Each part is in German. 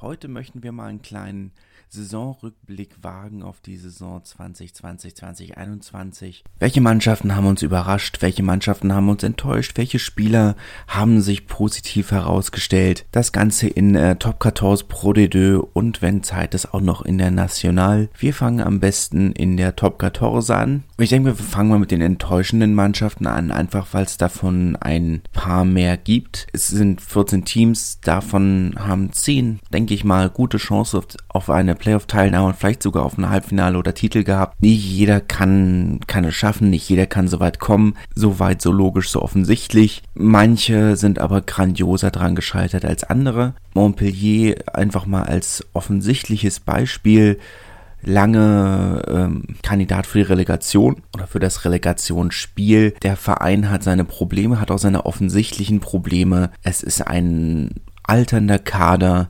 Heute möchten wir mal einen kleinen Saisonrückblick wagen auf die Saison 2020, 2021. Welche Mannschaften haben uns überrascht? Welche Mannschaften haben uns enttäuscht? Welche Spieler haben sich positiv herausgestellt? Das Ganze in äh, Top 14 Pro D2 und wenn Zeit ist auch noch in der National. Wir fangen am besten in der Top 14 an. Ich denke, wir fangen mal mit den enttäuschenden Mannschaften an, einfach weil es davon ein paar mehr gibt. Es sind 14 Teams, davon haben 10, denke ich mal, gute Chance auf, auf eine Playoff-Teilnahme und vielleicht sogar auf ein Halbfinale oder Titel gehabt. Nicht jeder kann, kann es schaffen, nicht jeder kann so weit kommen, so weit, so logisch, so offensichtlich. Manche sind aber grandioser dran gescheitert als andere. Montpellier einfach mal als offensichtliches Beispiel lange ähm, Kandidat für die Relegation oder für das Relegationsspiel. Der Verein hat seine Probleme, hat auch seine offensichtlichen Probleme. Es ist ein alternder Kader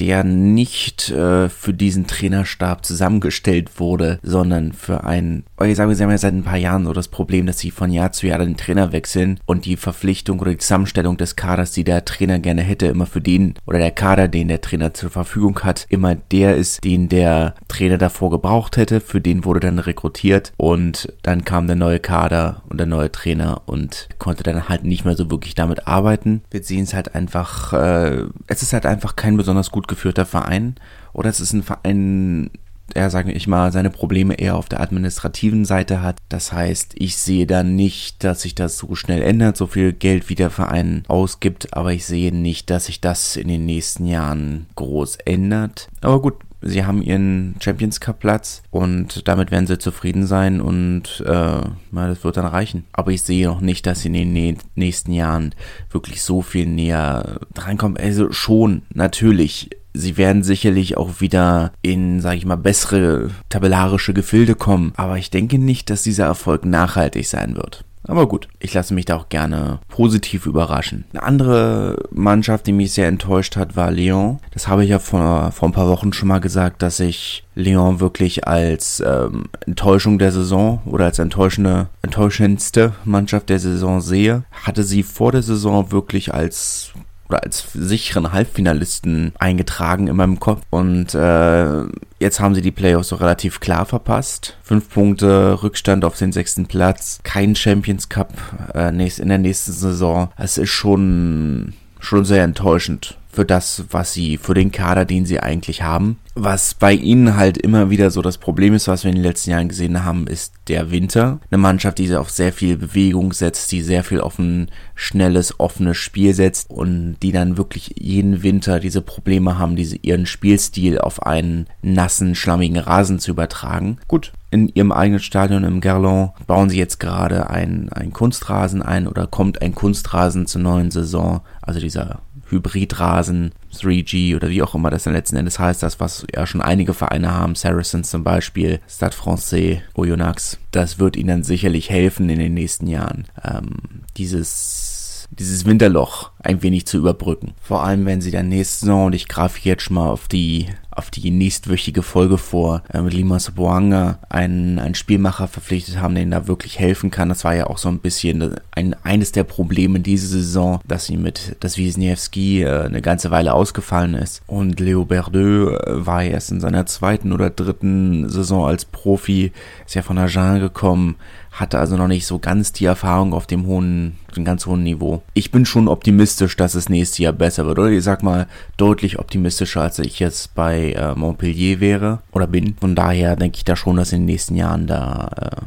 der nicht äh, für diesen Trainerstab zusammengestellt wurde, sondern für einen, ich sage, sie haben ja seit ein paar Jahren so das Problem, dass sie von Jahr zu Jahr den Trainer wechseln und die Verpflichtung oder die Zusammenstellung des Kaders, die der Trainer gerne hätte, immer für den oder der Kader, den der Trainer zur Verfügung hat, immer der ist, den der Trainer davor gebraucht hätte, für den wurde dann rekrutiert und dann kam der neue Kader und der neue Trainer und konnte dann halt nicht mehr so wirklich damit arbeiten. Wir sehen es halt einfach, äh, es ist halt einfach kein besonders gut geführter Verein oder es ist ein Verein, der, sage ich mal, seine Probleme eher auf der administrativen Seite hat. Das heißt, ich sehe da nicht, dass sich das so schnell ändert, so viel Geld wie der Verein ausgibt, aber ich sehe nicht, dass sich das in den nächsten Jahren groß ändert. Aber gut, sie haben ihren Champions Cup Platz und damit werden sie zufrieden sein und äh, das wird dann reichen. Aber ich sehe noch nicht, dass sie in den nächsten Jahren wirklich so viel näher drankommen. Also schon, natürlich. Sie werden sicherlich auch wieder in, sage ich mal, bessere tabellarische Gefilde kommen. Aber ich denke nicht, dass dieser Erfolg nachhaltig sein wird. Aber gut, ich lasse mich da auch gerne positiv überraschen. Eine andere Mannschaft, die mich sehr enttäuscht hat, war Lyon. Das habe ich ja vor, vor ein paar Wochen schon mal gesagt, dass ich Lyon wirklich als ähm, Enttäuschung der Saison oder als enttäuschende, enttäuschendste Mannschaft der Saison sehe. Hatte sie vor der Saison wirklich als oder als sicheren Halbfinalisten eingetragen in meinem Kopf. Und äh, jetzt haben sie die Playoffs so relativ klar verpasst. Fünf Punkte Rückstand auf den sechsten Platz. Kein Champions Cup äh, in der nächsten Saison. Es ist schon, schon sehr enttäuschend für das, was sie, für den Kader, den sie eigentlich haben. Was bei ihnen halt immer wieder so das Problem ist, was wir in den letzten Jahren gesehen haben, ist der Winter. Eine Mannschaft, die auf sehr viel Bewegung setzt, die sehr viel auf ein schnelles, offenes Spiel setzt und die dann wirklich jeden Winter diese Probleme haben, diese, ihren Spielstil auf einen nassen, schlammigen Rasen zu übertragen. Gut, in ihrem eigenen Stadion im Gerlon bauen sie jetzt gerade ein, ein Kunstrasen ein oder kommt ein Kunstrasen zur neuen Saison, also dieser Hybridrasen, 3G oder wie auch immer das dann letzten Endes heißt, das, was ja schon einige Vereine haben, Saracens zum Beispiel, Stade Francais, Oyonnax, das wird ihnen dann sicherlich helfen in den nächsten Jahren, ähm, dieses dieses Winterloch ein wenig zu überbrücken. Vor allem, wenn sie dann nächste Saison, und ich greife jetzt schon mal auf die auf die nächstwöchige Folge vor, äh, mit Limas Boanga einen, einen Spielmacher verpflichtet haben, der ihnen da wirklich helfen kann. Das war ja auch so ein bisschen ein, eines der Probleme diese Saison, dass sie mit, dass Wisniewski äh, eine ganze Weile ausgefallen ist. Und Leo Berdeux äh, war erst in seiner zweiten oder dritten Saison als Profi, ist ja von Agen gekommen, hatte also noch nicht so ganz die Erfahrung auf dem hohen, dem ganz hohen Niveau. Ich bin schon optimistisch, dass es nächstes Jahr besser wird, oder ich sag mal deutlich optimistischer, als ich jetzt bei äh, Montpellier wäre oder bin. Von daher denke ich da schon, dass in den nächsten Jahren da äh,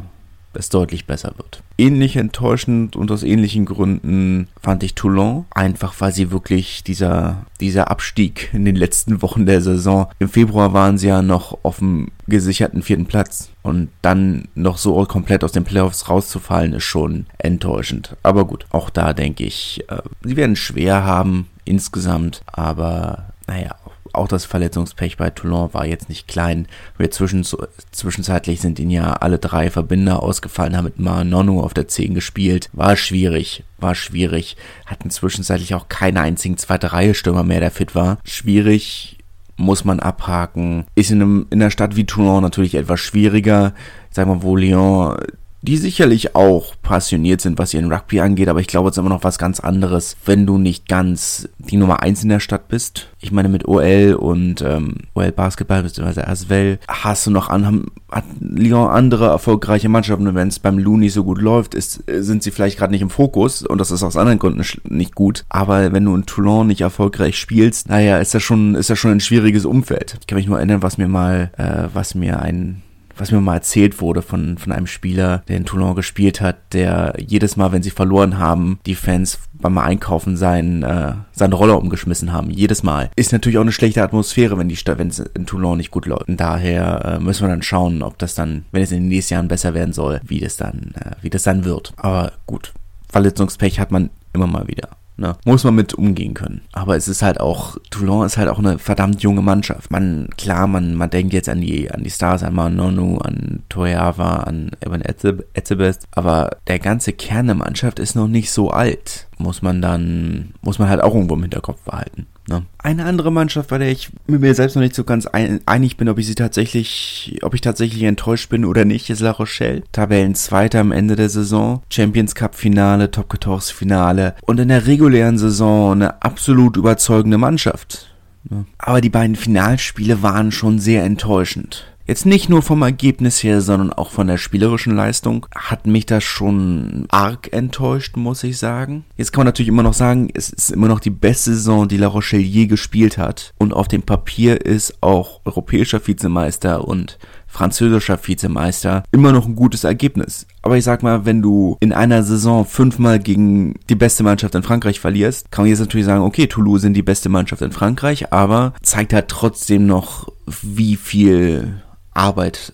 es deutlich besser wird. Ähnlich enttäuschend und aus ähnlichen Gründen fand ich Toulon, einfach weil sie wirklich dieser, dieser Abstieg in den letzten Wochen der Saison, im Februar waren sie ja noch auf dem gesicherten vierten Platz und dann noch so komplett aus den Playoffs rauszufallen, ist schon enttäuschend. Aber gut, auch da denke ich, äh, sie werden schwer haben insgesamt, aber naja, auch das Verletzungspech bei Toulon war jetzt nicht klein. Wir zwischen, zwischenzeitlich sind ihnen ja alle drei Verbinder ausgefallen, haben mit Manonu auf der 10 gespielt. War schwierig, war schwierig. Hatten zwischenzeitlich auch keinen einzigen zweite Reihe Stürmer mehr, der fit war. Schwierig, muss man abhaken. Ist in, einem, in einer Stadt wie Toulon natürlich etwas schwieriger. Sagen wir, wo Lyon die sicherlich auch passioniert sind, was ihren Rugby angeht, aber ich glaube, es ist immer noch was ganz anderes, wenn du nicht ganz die Nummer eins in der Stadt bist. Ich meine, mit OL und ähm, OL Basketball bzw. Aswell hast du noch an, haben, hat Lyon andere erfolgreiche Mannschaften und wenn es beim Lou nicht so gut läuft, ist, sind sie vielleicht gerade nicht im Fokus und das ist aus anderen Gründen nicht gut. Aber wenn du in Toulon nicht erfolgreich spielst, naja, ist das schon, ist das schon ein schwieriges Umfeld. Ich kann mich nur erinnern, was mir mal, äh, was mir ein was mir mal erzählt wurde von, von einem Spieler, der in Toulon gespielt hat, der jedes Mal, wenn sie verloren haben, die Fans beim Einkaufen seinen, äh, seinen Roller umgeschmissen haben. Jedes Mal. Ist natürlich auch eine schlechte Atmosphäre, wenn die wenn es in Toulon nicht gut läuft. Und daher äh, müssen wir dann schauen, ob das dann, wenn es in den nächsten Jahren besser werden soll, wie das dann, äh, wie das dann wird. Aber gut. Verletzungspech hat man immer mal wieder. Ne? Muss man mit umgehen können. Aber es ist halt auch, Toulon ist halt auch eine verdammt junge Mannschaft. Man, klar, man, man denkt jetzt an die, an die Stars, an Manonu, an Toyava, an Evan Etzebest, aber der ganze Kern der Mannschaft ist noch nicht so alt. Muss man dann, muss man halt auch irgendwo im Hinterkopf behalten. Ne? Eine andere Mannschaft, bei der ich mit mir selbst noch nicht so ganz ein, einig bin, ob ich sie tatsächlich, ob ich tatsächlich enttäuscht bin oder nicht, ist La Rochelle. Tabellenzweiter am Ende der Saison, Champions Cup Finale, Top 14 Finale und in der regulären Saison eine absolut überzeugende Mannschaft. Ne? Aber die beiden Finalspiele waren schon sehr enttäuschend. Jetzt nicht nur vom Ergebnis her, sondern auch von der spielerischen Leistung hat mich das schon arg enttäuscht, muss ich sagen. Jetzt kann man natürlich immer noch sagen, es ist immer noch die beste Saison, die La Rochelle je gespielt hat. Und auf dem Papier ist auch europäischer Vizemeister und französischer Vizemeister immer noch ein gutes Ergebnis. Aber ich sag mal, wenn du in einer Saison fünfmal gegen die beste Mannschaft in Frankreich verlierst, kann man jetzt natürlich sagen, okay, Toulouse sind die beste Mannschaft in Frankreich, aber zeigt halt trotzdem noch, wie viel Arbeit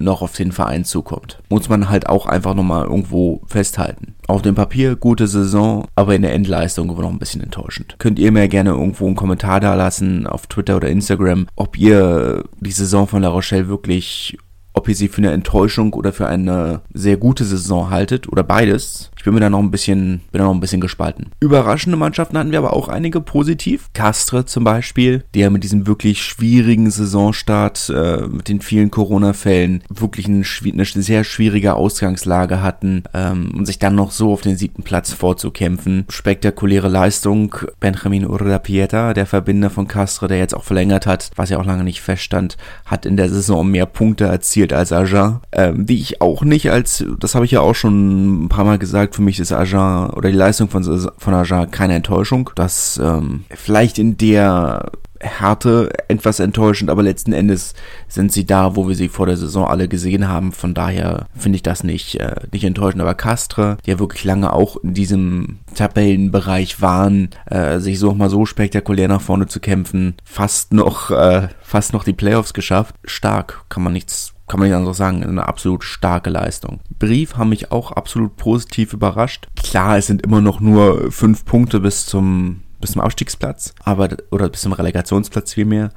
noch auf den Verein zukommt. Muss man halt auch einfach nochmal irgendwo festhalten. Auf dem Papier gute Saison, aber in der Endleistung noch ein bisschen enttäuschend. Könnt ihr mir gerne irgendwo einen Kommentar da lassen auf Twitter oder Instagram, ob ihr die Saison von La Rochelle wirklich ob ihr sie für eine Enttäuschung oder für eine sehr gute Saison haltet oder beides. Ich bin mir da noch ein bisschen, bin da noch ein bisschen gespalten. Überraschende Mannschaften hatten wir aber auch einige positiv. Castre zum Beispiel, der mit diesem wirklich schwierigen Saisonstart, äh, mit den vielen Corona-Fällen, wirklich eine, eine, sehr schwierige Ausgangslage hatten ähm, und sich dann noch so auf den siebten Platz vorzukämpfen. Spektakuläre Leistung. Benjamin Urrapieta, der Verbinder von Castre, der jetzt auch verlängert hat, was ja auch lange nicht feststand, hat in der Saison mehr Punkte erzielt als Agen, ähm, die ich auch nicht als, das habe ich ja auch schon ein paar Mal gesagt, gesagt, für mich ist Agen oder die Leistung von, von Agen keine Enttäuschung. Das ähm, vielleicht in der Härte etwas enttäuschend, aber letzten Endes sind sie da, wo wir sie vor der Saison alle gesehen haben. Von daher finde ich das nicht, äh, nicht enttäuschend. Aber Castre, die ja wirklich lange auch in diesem Tabellenbereich waren, äh, sich so mal so spektakulär nach vorne zu kämpfen, fast noch, äh, fast noch die Playoffs geschafft. Stark, kann man nichts kann man nicht anders sagen, eine absolut starke Leistung. Brief haben mich auch absolut positiv überrascht. Klar, es sind immer noch nur fünf Punkte bis zum, bis zum Aufstiegsplatz, aber, oder bis zum Relegationsplatz vielmehr.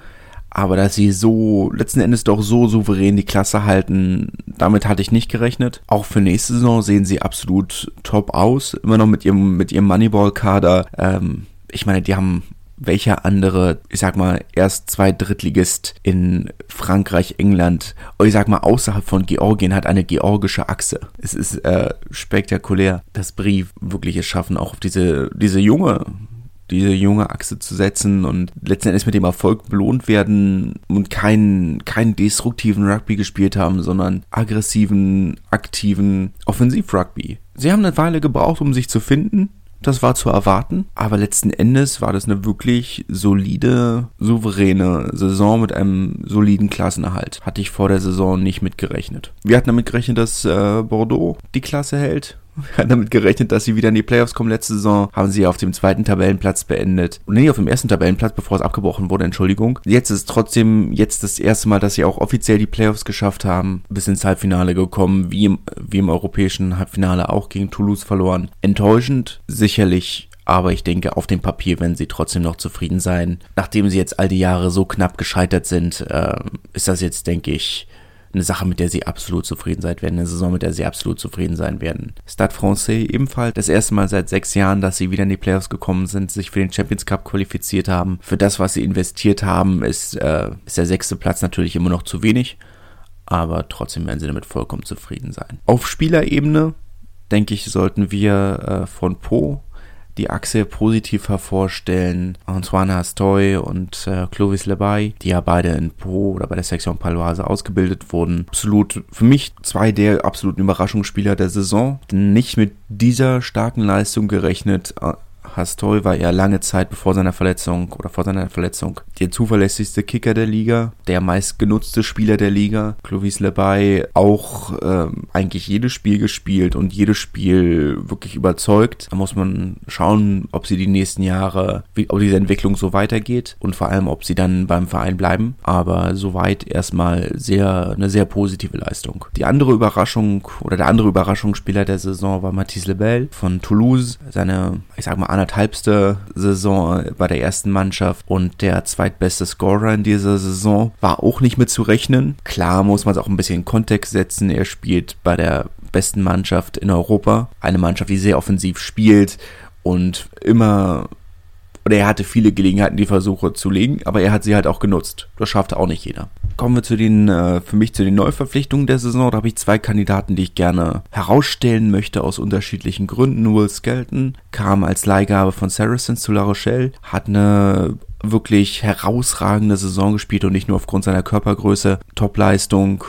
Aber dass sie so letzten Endes doch so souverän die Klasse halten, damit hatte ich nicht gerechnet. Auch für nächste Saison sehen sie absolut top aus. Immer noch mit ihrem, mit ihrem Moneyball-Kader. Ähm, ich meine, die haben welcher andere, ich sag mal, erst zwei Drittligist in Frankreich, England, ich sag mal, außerhalb von Georgien hat eine georgische Achse. Es ist äh, spektakulär, dass Brief wirklich es schaffen, auch auf diese, diese junge diese junge Achse zu setzen und letztendlich mit dem Erfolg belohnt werden und keinen, keinen destruktiven Rugby gespielt haben, sondern aggressiven, aktiven Offensiv-Rugby. Sie haben eine Weile gebraucht, um sich zu finden, das war zu erwarten, aber letzten Endes war das eine wirklich solide, souveräne Saison mit einem soliden Klassenerhalt. Hatte ich vor der Saison nicht mitgerechnet. Wir hatten damit gerechnet, dass äh, Bordeaux die Klasse hält. Wir hatten damit gerechnet, dass sie wieder in die Playoffs kommen. Letzte Saison haben sie auf dem zweiten Tabellenplatz beendet. Nee, auf dem ersten Tabellenplatz, bevor es abgebrochen wurde, Entschuldigung. Jetzt ist trotzdem jetzt das erste Mal, dass sie auch offiziell die Playoffs geschafft haben. Bis ins Halbfinale gekommen, wie im, wie im europäischen Halbfinale auch gegen Toulouse verloren. Enttäuschend, sicherlich aber ich denke, auf dem Papier werden sie trotzdem noch zufrieden sein. Nachdem sie jetzt all die Jahre so knapp gescheitert sind, äh, ist das jetzt, denke ich, eine Sache, mit der sie absolut zufrieden sein werden, eine Saison, mit der sie absolut zufrieden sein werden. Stade Francais ebenfalls das erste Mal seit sechs Jahren, dass sie wieder in die Playoffs gekommen sind, sich für den Champions Cup qualifiziert haben. Für das, was sie investiert haben, ist, äh, ist der sechste Platz natürlich immer noch zu wenig, aber trotzdem werden sie damit vollkommen zufrieden sein. Auf Spielerebene, denke ich, sollten wir äh, von Po die Achse positiv hervorstellen. Antoine Hastoy und äh, Clovis Lebay, die ja beide in Po oder bei der Section Paloise ausgebildet wurden. Absolut, für mich zwei der absoluten Überraschungsspieler der Saison. Nicht mit dieser starken Leistung gerechnet. Hastoy war ja lange Zeit bevor seiner Verletzung oder vor seiner Verletzung der zuverlässigste Kicker der Liga, der meistgenutzte Spieler der Liga. Clovis Lebay auch ähm, eigentlich jedes Spiel gespielt und jedes Spiel wirklich überzeugt. Da muss man schauen, ob sie die nächsten Jahre, wie, ob diese Entwicklung so weitergeht und vor allem, ob sie dann beim Verein bleiben. Aber soweit erstmal sehr, eine sehr positive Leistung. Die andere Überraschung oder der andere Überraschungsspieler der Saison war Mathis Lebel von Toulouse. Seine, ich sag mal, anderthalbste Saison bei der ersten Mannschaft und der zweitbeste Scorer in dieser Saison war auch nicht mit zu rechnen. Klar muss man es auch ein bisschen in Kontext setzen. Er spielt bei der besten Mannschaft in Europa. Eine Mannschaft, die sehr offensiv spielt und immer oder er hatte viele Gelegenheiten, die Versuche zu legen, aber er hat sie halt auch genutzt. Das schaffte auch nicht jeder. Kommen wir zu den, äh, für mich zu den Neuverpflichtungen der Saison. Da habe ich zwei Kandidaten, die ich gerne herausstellen möchte aus unterschiedlichen Gründen. Will Skelton kam als Leihgabe von Saracens zu La Rochelle, hat eine wirklich herausragende Saison gespielt und nicht nur aufgrund seiner Körpergröße, Topleistung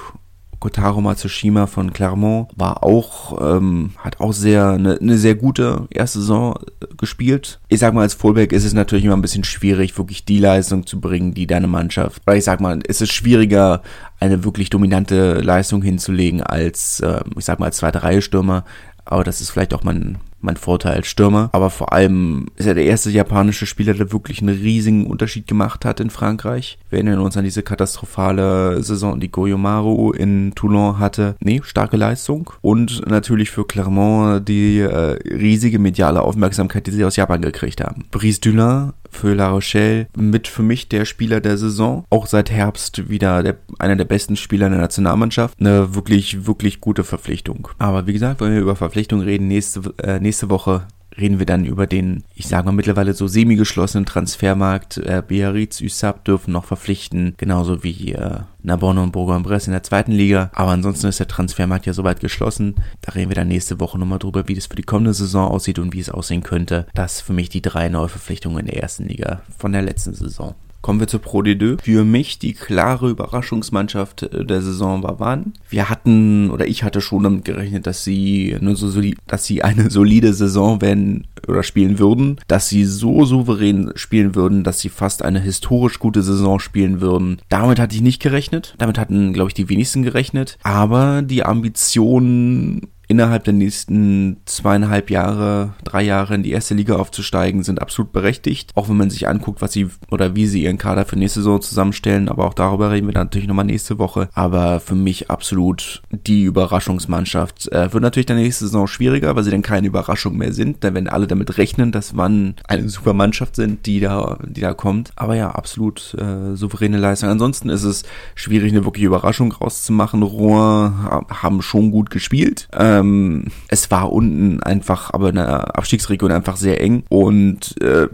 Kotaro Matsushima von Clermont war auch, ähm, hat auch sehr, eine ne sehr gute erste Saison äh, gespielt. Ich sag mal, als Fullback ist es natürlich immer ein bisschen schwierig, wirklich die Leistung zu bringen, die deine Mannschaft, weil ich sag mal, es ist schwieriger, eine wirklich dominante Leistung hinzulegen als, äh, ich sag mal, als zweite Reihe Stürmer. Aber das ist vielleicht auch mein, mein Vorteil als Stürmer. Aber vor allem ist er der erste japanische Spieler, der wirklich einen riesigen Unterschied gemacht hat in Frankreich. Wir erinnern uns an diese katastrophale Saison, die Goyomaru in Toulon hatte. Nee, starke Leistung. Und natürlich für Clermont die äh, riesige mediale Aufmerksamkeit, die sie aus Japan gekriegt haben. Brice Dulin für La Rochelle mit für mich der Spieler der Saison. Auch seit Herbst wieder der, einer der besten Spieler in der Nationalmannschaft. Eine wirklich, wirklich gute Verpflichtung. Aber wie gesagt, wenn wir über Verpflichtungen reden, nächste, äh, nächste Woche reden wir dann über den, ich sage mal mittlerweile so semi-geschlossenen Transfermarkt. Äh, Biarritz, Usab dürfen noch verpflichten, genauso wie äh, Narbonne und Bourg-en-Bresse in der zweiten Liga. Aber ansonsten ist der Transfermarkt ja soweit geschlossen. Da reden wir dann nächste Woche nochmal drüber, wie das für die kommende Saison aussieht und wie es aussehen könnte. Das für mich die drei Neuverpflichtungen in der ersten Liga von der letzten Saison. Kommen wir zur Pro D2. Für mich die klare Überraschungsmannschaft äh, der Saison war Wann. Wir hatten, oder ich hatte schon damit gerechnet, dass sie nur so solid, dass sie eine solide Saison werden oder spielen würden, dass sie so souverän spielen würden, dass sie fast eine historisch gute Saison spielen würden. Damit hatte ich nicht gerechnet. Damit hatten, glaube ich, die wenigsten gerechnet. Aber die Ambitionen innerhalb der nächsten zweieinhalb Jahre, drei Jahre in die erste Liga aufzusteigen, sind absolut berechtigt. Auch wenn man sich anguckt, was sie oder wie sie ihren Kader für nächste Saison zusammenstellen. Aber auch darüber reden wir dann natürlich nochmal nächste Woche. Aber für mich absolut die Überraschungsmannschaft. Äh, wird natürlich der nächste Saison schwieriger, weil sie dann keine Überraschung mehr sind. Denn wenn alle damit rechnen, dass man eine super Mannschaft sind, die da, die da kommt. Aber ja, absolut äh, souveräne Leistung. Ansonsten ist es schwierig, eine wirkliche Überraschung rauszumachen. Rohr haben schon gut gespielt. Ähm, ähm, es war unten einfach, aber in der Abstiegsregion einfach sehr eng. Und äh,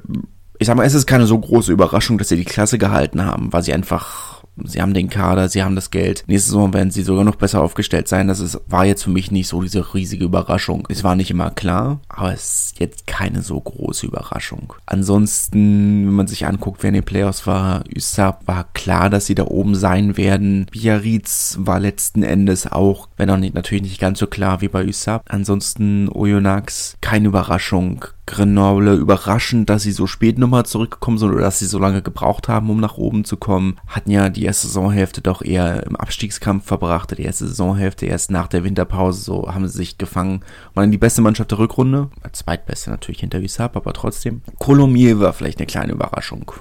ich sag mal, es ist keine so große Überraschung, dass sie die Klasse gehalten haben, weil sie einfach sie haben den Kader, sie haben das Geld. Nächste Saison werden sie sogar noch besser aufgestellt sein. Das ist, war jetzt für mich nicht so diese riesige Überraschung. Es war nicht immer klar, aber es ist jetzt keine so große Überraschung. Ansonsten, wenn man sich anguckt, wer in den Playoffs war, Usab war klar, dass sie da oben sein werden. Biarritz war letzten Endes auch, wenn auch nicht, natürlich nicht ganz so klar wie bei Usab. Ansonsten Oyonnax, keine Überraschung Grenoble überraschend, dass sie so spät nochmal zurückgekommen sind oder dass sie so lange gebraucht haben, um nach oben zu kommen. Hatten ja die erste Saisonhälfte doch eher im Abstiegskampf verbracht. Die erste Saisonhälfte erst nach der Winterpause, so haben sie sich gefangen. Waren die beste Mannschaft der Rückrunde. Zweitbeste natürlich hinter Wissab, aber trotzdem. Colomiers war vielleicht eine kleine Überraschung.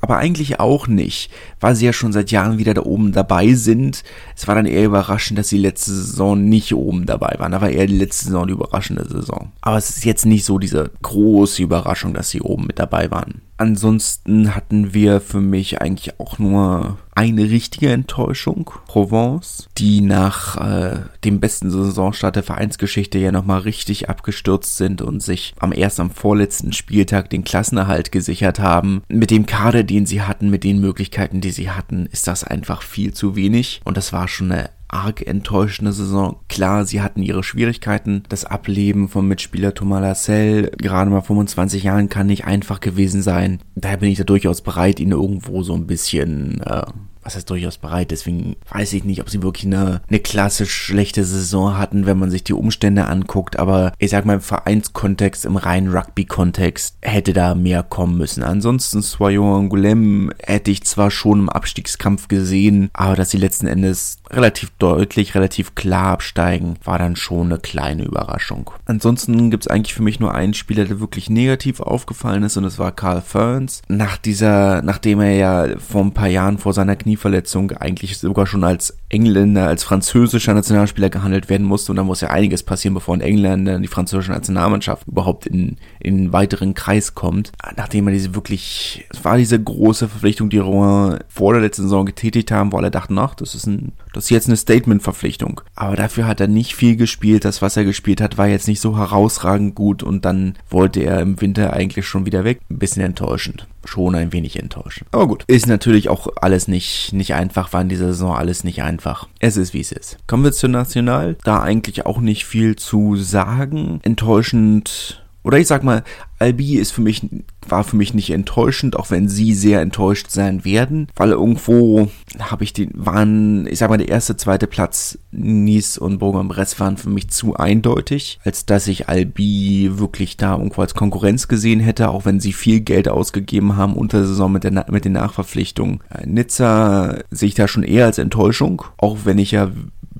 Aber eigentlich auch nicht, weil sie ja schon seit Jahren wieder da oben dabei sind. Es war dann eher überraschend, dass sie letzte Saison nicht oben dabei waren. Da war eher die letzte Saison die überraschende Saison. Aber es ist jetzt nicht so diese große Überraschung, dass sie oben mit dabei waren. Ansonsten hatten wir für mich eigentlich auch nur eine richtige Enttäuschung, Provence, die nach äh, dem besten Saisonstart der Vereinsgeschichte ja nochmal richtig abgestürzt sind und sich am erst am vorletzten Spieltag den Klassenerhalt gesichert haben. Mit dem Kader, den sie hatten, mit den Möglichkeiten, die sie hatten, ist das einfach viel zu wenig und das war schon eine arg enttäuschende Saison. Klar, sie hatten ihre Schwierigkeiten. Das Ableben vom Mitspieler Thomas Lassell, gerade mal 25 Jahren, kann nicht einfach gewesen sein. Daher bin ich da durchaus bereit, ihn irgendwo so ein bisschen äh, was heißt durchaus bereit. Deswegen weiß ich nicht, ob sie wirklich eine, eine klassisch schlechte Saison hatten, wenn man sich die Umstände anguckt. Aber ich sag mal, im Vereinskontext, im reinen Rugby-Kontext hätte da mehr kommen müssen. Ansonsten Soyon Angoulême hätte ich zwar schon im Abstiegskampf gesehen, aber dass sie letzten Endes relativ deutlich, relativ klar absteigen, war dann schon eine kleine Überraschung. Ansonsten gibt es eigentlich für mich nur einen Spieler, der wirklich negativ aufgefallen ist und das war Carl Ferns. Nach dieser, nachdem er ja vor ein paar Jahren vor seiner Knie Knieverletzung eigentlich sogar schon als Engländer, als französischer Nationalspieler gehandelt werden musste. Und da muss ja einiges passieren, bevor ein Engländer in die französische Nationalmannschaft überhaupt in, in einen weiteren Kreis kommt. Nachdem er diese wirklich, es war diese große Verpflichtung, die Rouen vor der letzten Saison getätigt haben, wo alle dachten, ach, das ist ein, das ist jetzt eine Statement-Verpflichtung. Aber dafür hat er nicht viel gespielt. Das, was er gespielt hat, war jetzt nicht so herausragend gut und dann wollte er im Winter eigentlich schon wieder weg. Ein bisschen enttäuschend. Schon ein wenig enttäuschend. Aber gut. Ist natürlich auch alles nicht, nicht einfach, war in dieser Saison alles nicht einfach. Es ist wie es ist. Kommen wir zur National. Da eigentlich auch nicht viel zu sagen. Enttäuschend oder ich sag mal, Albi ist für mich, war für mich nicht enttäuschend, auch wenn sie sehr enttäuscht sein werden, weil irgendwo habe ich den, waren, ich sag mal, der erste, zweite Platz, Nice und Bourg-en-Bresse waren für mich zu eindeutig, als dass ich Albi wirklich da irgendwo als Konkurrenz gesehen hätte, auch wenn sie viel Geld ausgegeben haben unter der Saison mit, der, mit den Nachverpflichtungen. Nizza sehe ich da schon eher als Enttäuschung, auch wenn ich ja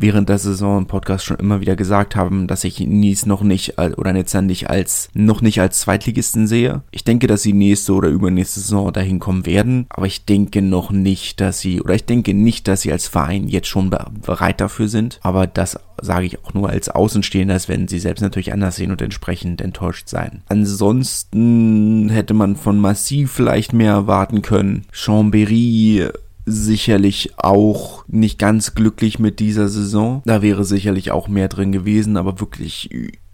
während der Saison im Podcast schon immer wieder gesagt haben, dass ich Nies noch nicht oder Nizza nicht als noch nicht als Zweitligisten sehe. Ich denke, dass sie nächste oder übernächste Saison dahin kommen werden, aber ich denke noch nicht, dass sie oder ich denke nicht, dass sie als Verein jetzt schon bereit dafür sind. Aber das sage ich auch nur als Außenstehender, als wenn sie selbst natürlich anders sehen und entsprechend enttäuscht sein. Ansonsten hätte man von Massiv vielleicht mehr erwarten können. Chambéry sicherlich auch nicht ganz glücklich mit dieser Saison. Da wäre sicherlich auch mehr drin gewesen, aber wirklich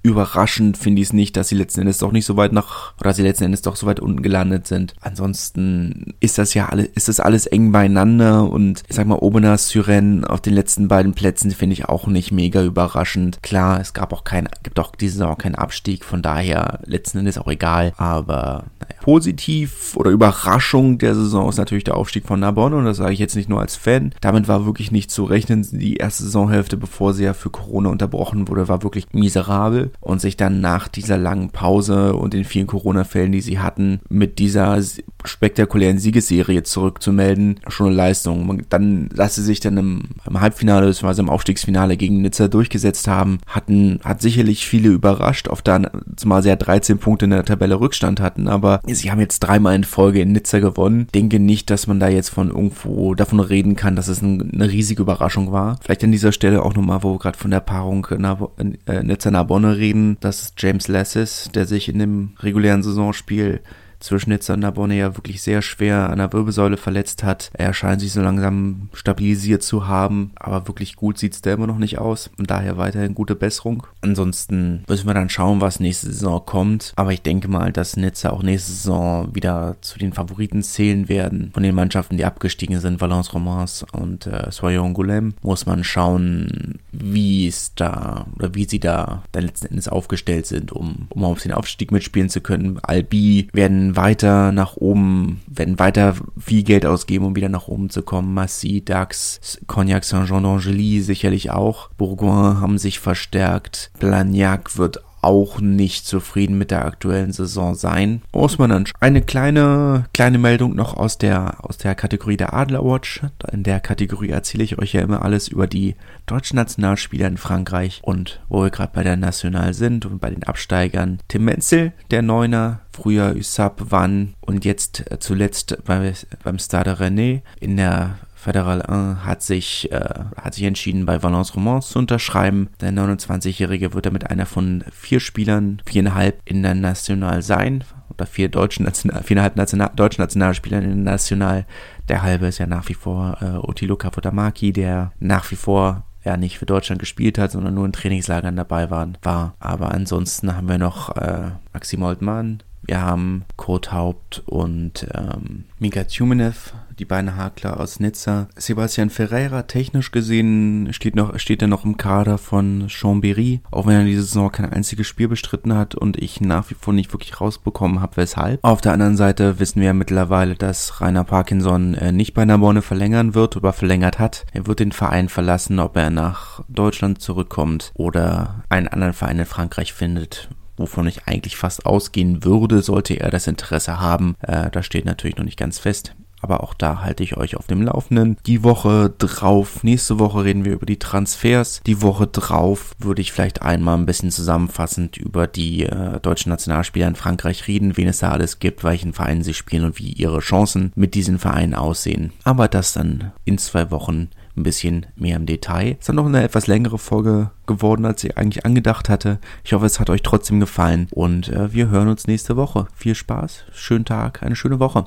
überraschend finde ich es nicht, dass sie letzten Endes doch nicht so weit nach, oder sie letzten Endes doch so weit unten gelandet sind. Ansonsten ist das ja alles, ist das alles eng beieinander und ich sag mal, Obenas Syren auf den letzten beiden Plätzen finde ich auch nicht mega überraschend. Klar, es gab auch kein, gibt auch diese Saison keinen Abstieg, von daher letzten Endes auch egal, aber naja. Positiv oder Überraschung der Saison ist natürlich der Aufstieg von Narbonne und das sage ich jetzt nicht nur als Fan. Damit war wirklich nicht zu rechnen. Die erste Saisonhälfte, bevor sie ja für Corona unterbrochen wurde, war wirklich miserabel und sich dann nach dieser langen Pause und den vielen Corona-Fällen, die sie hatten, mit dieser spektakulären Siegesserie zurückzumelden, schon eine Leistung. Dann, dass sie sich dann im, im Halbfinale bzw. im Aufstiegsfinale gegen Nizza durchgesetzt haben, hatten, hat sicherlich viele überrascht, auf dann, zumal sie ja 13 Punkte in der Tabelle Rückstand hatten, aber sie haben jetzt dreimal in Folge in Nizza gewonnen. Denke nicht, dass man da jetzt von irgendwo davon reden kann, dass es eine riesige Überraschung war. Vielleicht an dieser Stelle auch nochmal, wo wir gerade von der Paarung äh, Nizza-Narbonne reden, das ist James Lassis, der sich in dem regulären Saisonspiel zwischen Nizza und Narbonne ja wirklich sehr schwer an der Wirbelsäule verletzt hat. Er scheint sich so langsam stabilisiert zu haben, aber wirklich gut sieht es da immer noch nicht aus und daher weiterhin gute Besserung. Ansonsten müssen wir dann schauen, was nächste Saison kommt, aber ich denke mal, dass Nizza auch nächste Saison wieder zu den Favoriten zählen werden. Von den Mannschaften, die abgestiegen sind, Valence Romans und äh, Soyon Goulem, muss man schauen, wie es da oder wie sie da dann letzten Endes aufgestellt sind, um, um auf den Aufstieg mitspielen zu können. Albi werden weiter nach oben, werden weiter viel Geld ausgeben, um wieder nach oben zu kommen. Massy, Dax, Cognac Saint-Jean d'Angely sicherlich auch. Bourgoin haben sich verstärkt. Blagnac wird auch nicht zufrieden mit der aktuellen Saison sein. Muss man dann eine kleine, kleine Meldung noch aus der, aus der Kategorie der Adlerwatch. In der Kategorie erzähle ich euch ja immer alles über die deutschen Nationalspieler in Frankreich und wo wir gerade bei der National sind und bei den Absteigern. Tim Menzel, der Neuner, früher Usap, Wann und jetzt äh, zuletzt bei, beim Stade René in der Federal 1 hat sich, äh, hat sich entschieden, bei Valence Romans zu unterschreiben. Der 29-Jährige wird damit einer von vier Spielern, viereinhalb in der National sein. Oder vier deutschen National, viereinhalb National, deutschen Nationalspielern in der National. Der halbe ist ja nach wie vor äh, Otilo Kapotamaki, der nach wie vor ja nicht für Deutschland gespielt hat, sondern nur in Trainingslagern dabei waren, war. Aber ansonsten haben wir noch äh, Maxim Oldmann, wir haben Kurt Haupt und ähm, Mika Tjumenev, die beiden Hakler aus Nizza. Sebastian Ferreira, technisch gesehen, steht, noch, steht er noch im Kader von Chambéry, auch wenn er diese Saison kein einziges Spiel bestritten hat und ich nach wie vor nicht wirklich rausbekommen habe, weshalb. Auf der anderen Seite wissen wir ja mittlerweile, dass Rainer Parkinson äh, nicht bei Narbonne verlängern wird oder verlängert hat. Er wird den Verein verlassen, ob er nach Deutschland zurückkommt oder einen anderen Verein in Frankreich findet wovon ich eigentlich fast ausgehen würde, sollte er das Interesse haben. Äh, das steht natürlich noch nicht ganz fest. Aber auch da halte ich euch auf dem Laufenden. Die Woche drauf, nächste Woche reden wir über die Transfers. Die Woche drauf würde ich vielleicht einmal ein bisschen zusammenfassend über die äh, deutschen Nationalspieler in Frankreich reden, wen es da alles gibt, welchen Vereinen sie spielen und wie ihre Chancen mit diesen Vereinen aussehen. Aber das dann in zwei Wochen ein bisschen mehr im Detail. Ist dann noch eine etwas längere Folge geworden, als ich eigentlich angedacht hatte. Ich hoffe, es hat euch trotzdem gefallen und äh, wir hören uns nächste Woche. Viel Spaß, schönen Tag, eine schöne Woche.